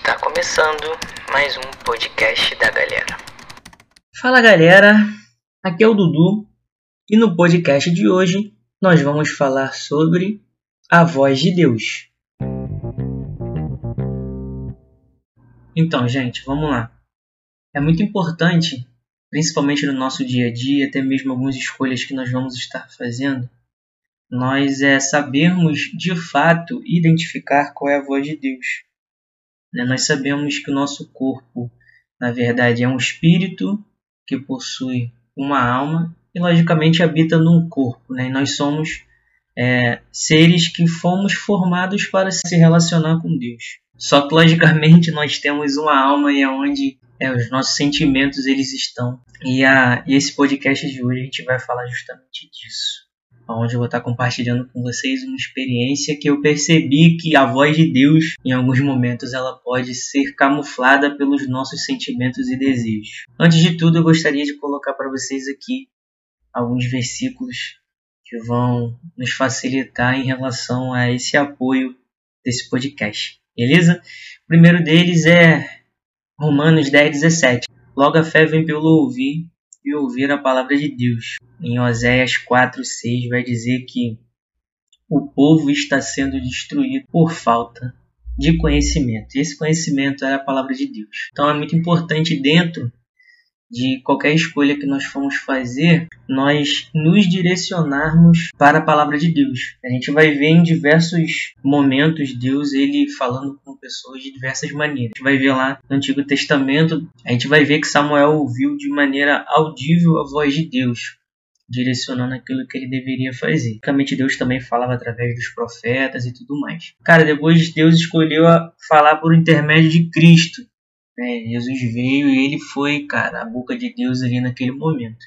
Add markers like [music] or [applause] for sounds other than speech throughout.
Está começando mais um podcast da galera. Fala galera, aqui é o Dudu e no podcast de hoje nós vamos falar sobre a voz de Deus. Então, gente, vamos lá. É muito importante, principalmente no nosso dia a dia, até mesmo algumas escolhas que nós vamos estar fazendo, nós é sabermos de fato identificar qual é a voz de Deus. Né? Nós sabemos que o nosso corpo, na verdade, é um espírito que possui uma alma e, logicamente, habita num corpo. Né? E nós somos é, seres que fomos formados para se relacionar com Deus. Só que, logicamente, [laughs] nós temos uma alma e é onde é, os nossos sentimentos eles estão. E, a, e esse podcast de hoje a gente vai falar justamente disso onde eu vou estar compartilhando com vocês uma experiência que eu percebi que a voz de Deus, em alguns momentos, ela pode ser camuflada pelos nossos sentimentos e desejos. Antes de tudo, eu gostaria de colocar para vocês aqui alguns versículos que vão nos facilitar em relação a esse apoio desse podcast. Beleza? O primeiro deles é Romanos 10, 17. Logo a fé vem pelo ouvir e ouvir a palavra de Deus. Em Oséias 4:6 vai dizer que o povo está sendo destruído por falta de conhecimento. Esse conhecimento é a palavra de Deus. Então é muito importante dentro de qualquer escolha que nós formos fazer, nós nos direcionarmos para a palavra de Deus. A gente vai ver em diversos momentos Deus ele falando com pessoas de diversas maneiras. A gente vai ver lá no Antigo Testamento, a gente vai ver que Samuel ouviu de maneira audível a voz de Deus direcionando aquilo que ele deveria fazer. Basicamente, Deus também falava através dos profetas e tudo mais. Cara, depois Deus escolheu falar por intermédio de Cristo. Né? Jesus veio e ele foi, cara, a boca de Deus ali naquele momento.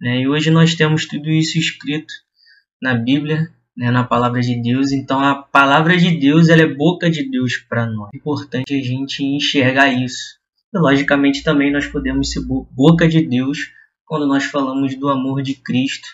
Né? E hoje nós temos tudo isso escrito na Bíblia, né? na palavra de Deus. Então a palavra de Deus ela é boca de Deus para nós. É importante a gente enxergar isso. E logicamente também nós podemos ser boca de Deus quando nós falamos do amor de Cristo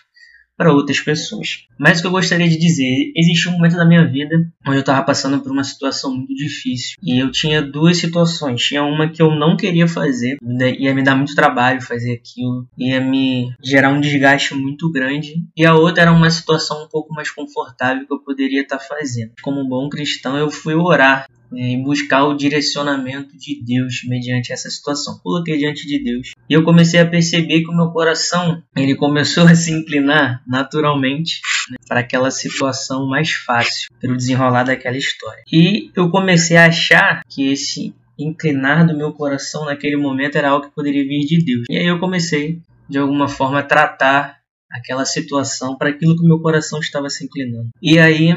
para outras pessoas. Mas o que eu gostaria de dizer, existe um momento da minha vida onde eu estava passando por uma situação muito difícil e eu tinha duas situações. Tinha uma que eu não queria fazer, ia me dar muito trabalho fazer aquilo, ia me gerar um desgaste muito grande, e a outra era uma situação um pouco mais confortável que eu poderia estar fazendo. Como um bom cristão, eu fui orar né, e buscar o direcionamento de Deus mediante essa situação. Coloquei diante de Deus e eu comecei a perceber que o meu coração ele começou a se inclinar naturalmente né, para aquela situação mais fácil, pelo desenrolar daquela história. E eu comecei a achar que esse inclinar do meu coração naquele momento era algo que poderia vir de Deus. E aí eu comecei de alguma forma a tratar aquela situação para aquilo que o meu coração estava se inclinando. E aí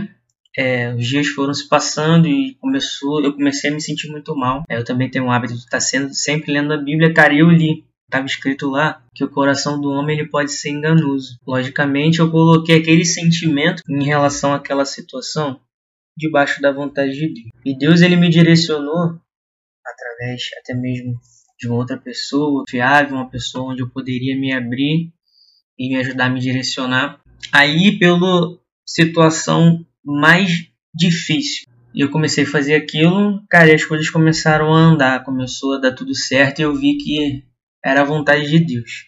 é, os dias foram se passando e começou, eu comecei a me sentir muito mal. É, eu também tenho um hábito de estar sendo, sempre lendo a Bíblia, cara, eu li. Estava escrito lá que o coração do homem ele pode ser enganoso. Logicamente, eu coloquei aquele sentimento em relação àquela situação debaixo da vontade de Deus. E Deus ele me direcionou através até mesmo de uma outra pessoa, fiável, uma pessoa onde eu poderia me abrir e me ajudar a me direcionar. Aí, pela situação mais difícil. E eu comecei a fazer aquilo, cara, e as coisas começaram a andar, começou a dar tudo certo e eu vi que era a vontade de Deus.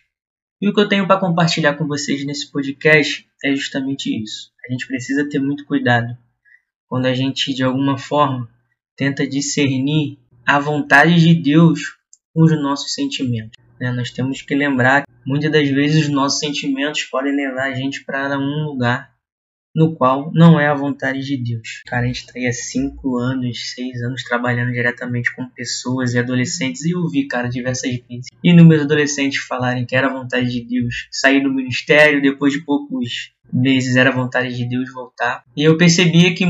E o que eu tenho para compartilhar com vocês nesse podcast é justamente isso. A gente precisa ter muito cuidado quando a gente, de alguma forma, tenta discernir a vontade de Deus com os nossos sentimentos. Né? Nós temos que lembrar que muitas das vezes os nossos sentimentos podem levar a gente para um lugar no qual não é a vontade de Deus. Cara, a gente está aí há 5 anos, 6 anos trabalhando diretamente com pessoas e adolescentes e eu vi, cara, diversas vezes inúmeros adolescentes falarem que era a vontade de Deus sair do ministério, depois de poucos meses era a vontade de Deus voltar. E eu percebia que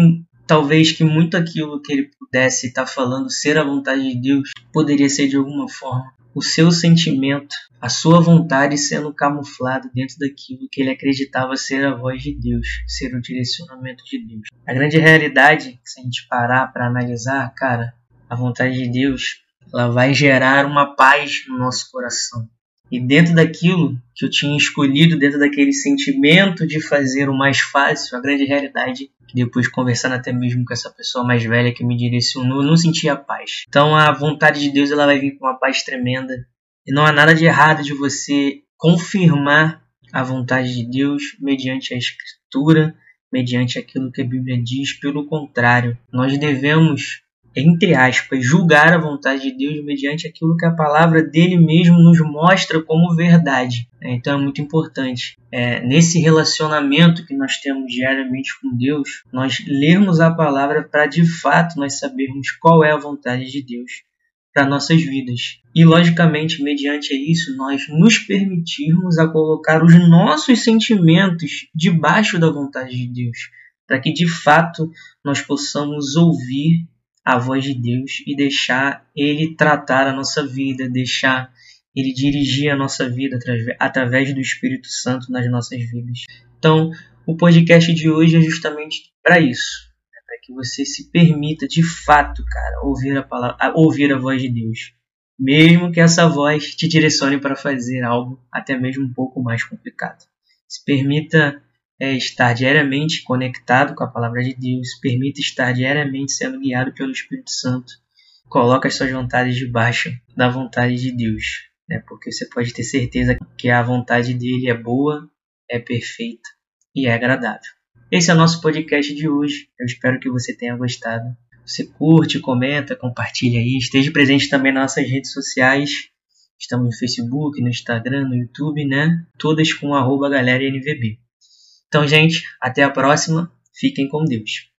talvez que muito aquilo que ele pudesse estar falando ser a vontade de Deus poderia ser de alguma forma o seu sentimento, a sua vontade sendo camuflado dentro daquilo que ele acreditava ser a voz de Deus, ser o direcionamento de Deus. A grande realidade, se a gente parar para analisar, cara, a vontade de Deus, ela vai gerar uma paz no nosso coração. E dentro daquilo que eu tinha escolhido, dentro daquele sentimento de fazer o mais fácil, a grande realidade depois conversando até mesmo com essa pessoa mais velha que me direcionou, eu não sentia paz. Então a vontade de Deus ela vai vir com uma paz tremenda. E não há nada de errado de você confirmar a vontade de Deus mediante a escritura, mediante aquilo que a Bíblia diz. Pelo contrário, nós devemos entre aspas, julgar a vontade de Deus mediante aquilo que a palavra dele mesmo nos mostra como verdade. Então é muito importante, é, nesse relacionamento que nós temos diariamente com Deus, nós lermos a palavra para de fato nós sabermos qual é a vontade de Deus para nossas vidas. E logicamente, mediante isso, nós nos permitirmos a colocar os nossos sentimentos debaixo da vontade de Deus, para que de fato nós possamos ouvir a voz de Deus e deixar Ele tratar a nossa vida, deixar Ele dirigir a nossa vida através do Espírito Santo nas nossas vidas. Então, o podcast de hoje é justamente para isso, né? para que você se permita de fato, cara, ouvir a palavra, ouvir a voz de Deus, mesmo que essa voz te direcione para fazer algo até mesmo um pouco mais complicado. Se permita é estar diariamente conectado com a palavra de Deus, permita estar diariamente sendo guiado pelo Espírito Santo. Coloque as suas vontades debaixo da vontade de Deus, né? porque você pode ter certeza que a vontade dele é boa, é perfeita e é agradável. Esse é o nosso podcast de hoje. Eu espero que você tenha gostado. Você curte, comenta, compartilha aí. Esteja presente também nas nossas redes sociais. Estamos no Facebook, no Instagram, no YouTube, né? Todas com arroba galera NVB. Então, gente, até a próxima. Fiquem com Deus.